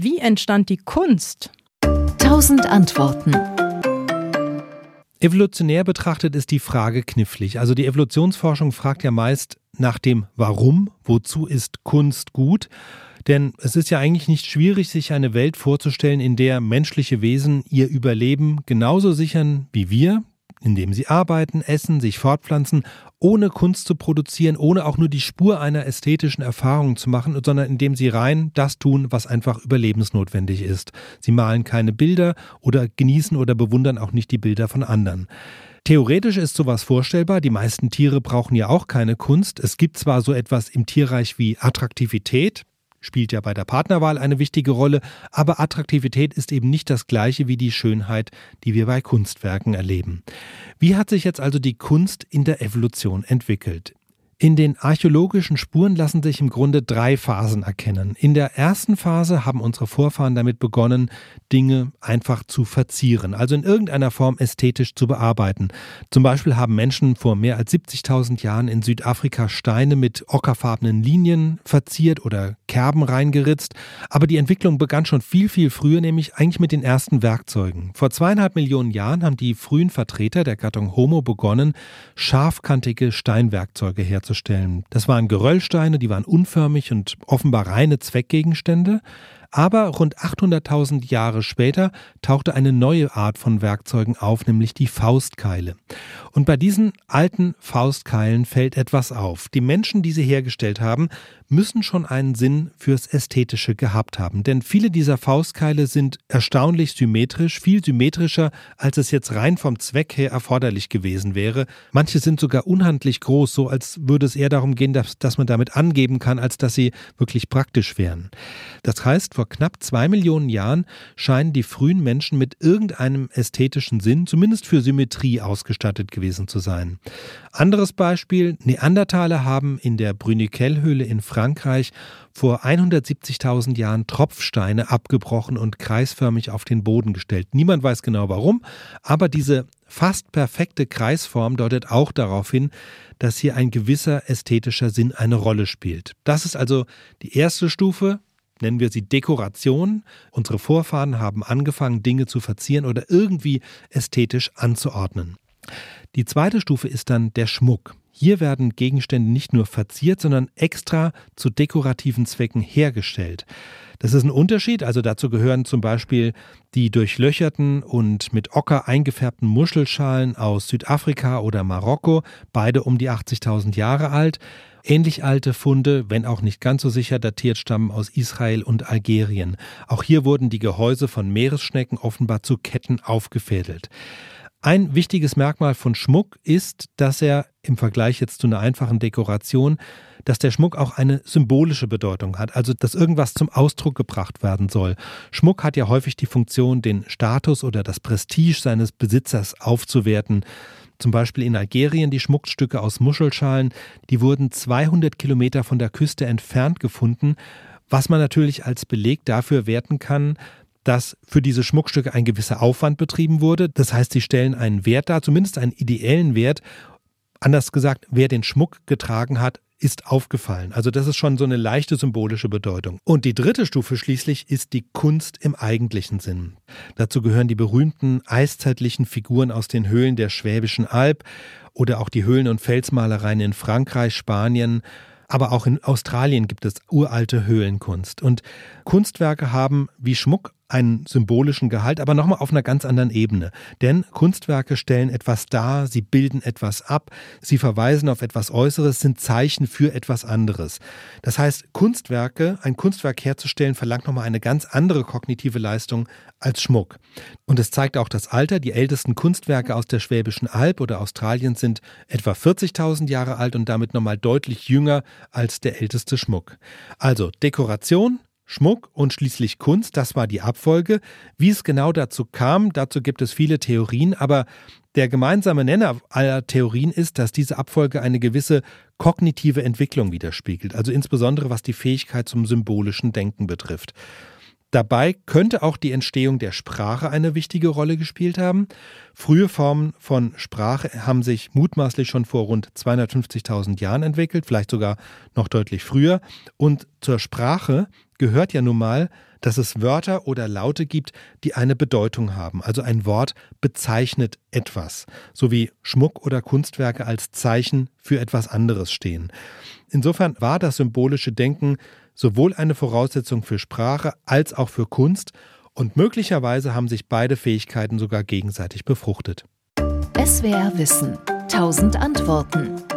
Wie entstand die Kunst? Tausend Antworten. Evolutionär betrachtet ist die Frage knifflig. Also die Evolutionsforschung fragt ja meist nach dem Warum, wozu ist Kunst gut? Denn es ist ja eigentlich nicht schwierig, sich eine Welt vorzustellen, in der menschliche Wesen ihr Überleben genauso sichern wie wir, indem sie arbeiten, essen, sich fortpflanzen, ohne Kunst zu produzieren, ohne auch nur die Spur einer ästhetischen Erfahrung zu machen, sondern indem sie rein das tun, was einfach überlebensnotwendig ist. Sie malen keine Bilder oder genießen oder bewundern auch nicht die Bilder von anderen. Theoretisch ist sowas vorstellbar. Die meisten Tiere brauchen ja auch keine Kunst. Es gibt zwar so etwas im Tierreich wie Attraktivität, spielt ja bei der Partnerwahl eine wichtige Rolle, aber Attraktivität ist eben nicht das gleiche wie die Schönheit, die wir bei Kunstwerken erleben. Wie hat sich jetzt also die Kunst in der Evolution entwickelt? In den archäologischen Spuren lassen sich im Grunde drei Phasen erkennen. In der ersten Phase haben unsere Vorfahren damit begonnen, Dinge einfach zu verzieren, also in irgendeiner Form ästhetisch zu bearbeiten. Zum Beispiel haben Menschen vor mehr als 70.000 Jahren in Südafrika Steine mit ockerfarbenen Linien verziert oder Kerben reingeritzt. Aber die Entwicklung begann schon viel, viel früher, nämlich eigentlich mit den ersten Werkzeugen. Vor zweieinhalb Millionen Jahren haben die frühen Vertreter der Gattung Homo begonnen, scharfkantige Steinwerkzeuge herzustellen. Das waren Geröllsteine, die waren unförmig und offenbar reine Zweckgegenstände. Aber rund 800.000 Jahre später tauchte eine neue Art von Werkzeugen auf, nämlich die Faustkeile. Und bei diesen alten Faustkeilen fällt etwas auf. Die Menschen, die sie hergestellt haben, müssen schon einen Sinn fürs Ästhetische gehabt haben. Denn viele dieser Faustkeile sind erstaunlich symmetrisch, viel symmetrischer, als es jetzt rein vom Zweck her erforderlich gewesen wäre. Manche sind sogar unhandlich groß, so als würde es eher darum gehen, dass, dass man damit angeben kann, als dass sie wirklich praktisch wären. Das heißt, vor knapp zwei Millionen Jahren scheinen die frühen Menschen mit irgendeinem ästhetischen Sinn, zumindest für Symmetrie, ausgestattet gewesen zu sein. Anderes Beispiel, Neandertaler haben in der Brüniquel-Höhle in Frankreich vor 170.000 Jahren Tropfsteine abgebrochen und kreisförmig auf den Boden gestellt. Niemand weiß genau warum, aber diese fast perfekte Kreisform deutet auch darauf hin, dass hier ein gewisser ästhetischer Sinn eine Rolle spielt. Das ist also die erste Stufe, nennen wir sie Dekoration. Unsere Vorfahren haben angefangen, Dinge zu verzieren oder irgendwie ästhetisch anzuordnen. Die zweite Stufe ist dann der Schmuck. Hier werden Gegenstände nicht nur verziert, sondern extra zu dekorativen Zwecken hergestellt. Das ist ein Unterschied, also dazu gehören zum Beispiel die durchlöcherten und mit Ocker eingefärbten Muschelschalen aus Südafrika oder Marokko, beide um die 80.000 Jahre alt. Ähnlich alte Funde, wenn auch nicht ganz so sicher datiert, stammen aus Israel und Algerien. Auch hier wurden die Gehäuse von Meeresschnecken offenbar zu Ketten aufgefädelt. Ein wichtiges Merkmal von Schmuck ist, dass er im Vergleich jetzt zu einer einfachen Dekoration, dass der Schmuck auch eine symbolische Bedeutung hat, also dass irgendwas zum Ausdruck gebracht werden soll. Schmuck hat ja häufig die Funktion, den Status oder das Prestige seines Besitzers aufzuwerten. Zum Beispiel in Algerien die Schmuckstücke aus Muschelschalen, die wurden 200 Kilometer von der Küste entfernt gefunden, was man natürlich als Beleg dafür werten kann, dass für diese Schmuckstücke ein gewisser Aufwand betrieben wurde. Das heißt, sie stellen einen Wert dar, zumindest einen ideellen Wert. Anders gesagt, wer den Schmuck getragen hat, ist aufgefallen. Also das ist schon so eine leichte symbolische Bedeutung. Und die dritte Stufe schließlich ist die Kunst im eigentlichen Sinn. Dazu gehören die berühmten eiszeitlichen Figuren aus den Höhlen der Schwäbischen Alb oder auch die Höhlen- und Felsmalereien in Frankreich, Spanien, aber auch in Australien gibt es uralte Höhlenkunst. Und Kunstwerke haben wie Schmuck einen symbolischen Gehalt, aber nochmal auf einer ganz anderen Ebene. Denn Kunstwerke stellen etwas dar, sie bilden etwas ab, sie verweisen auf etwas Äußeres, sind Zeichen für etwas anderes. Das heißt, Kunstwerke, ein Kunstwerk herzustellen, verlangt nochmal eine ganz andere kognitive Leistung als Schmuck. Und es zeigt auch das Alter. Die ältesten Kunstwerke aus der Schwäbischen Alb oder Australien sind etwa 40.000 Jahre alt und damit nochmal deutlich jünger als der älteste Schmuck. Also Dekoration, Schmuck und schließlich Kunst, das war die Abfolge. Wie es genau dazu kam, dazu gibt es viele Theorien, aber der gemeinsame Nenner aller Theorien ist, dass diese Abfolge eine gewisse kognitive Entwicklung widerspiegelt, also insbesondere was die Fähigkeit zum symbolischen Denken betrifft. Dabei könnte auch die Entstehung der Sprache eine wichtige Rolle gespielt haben. Frühe Formen von Sprache haben sich mutmaßlich schon vor rund 250.000 Jahren entwickelt, vielleicht sogar noch deutlich früher. Und zur Sprache gehört ja nun mal, dass es Wörter oder Laute gibt, die eine Bedeutung haben. Also ein Wort bezeichnet etwas, so wie Schmuck oder Kunstwerke als Zeichen für etwas anderes stehen. Insofern war das symbolische Denken sowohl eine Voraussetzung für Sprache als auch für Kunst und möglicherweise haben sich beide Fähigkeiten sogar gegenseitig befruchtet. SWR Wissen. Tausend Antworten.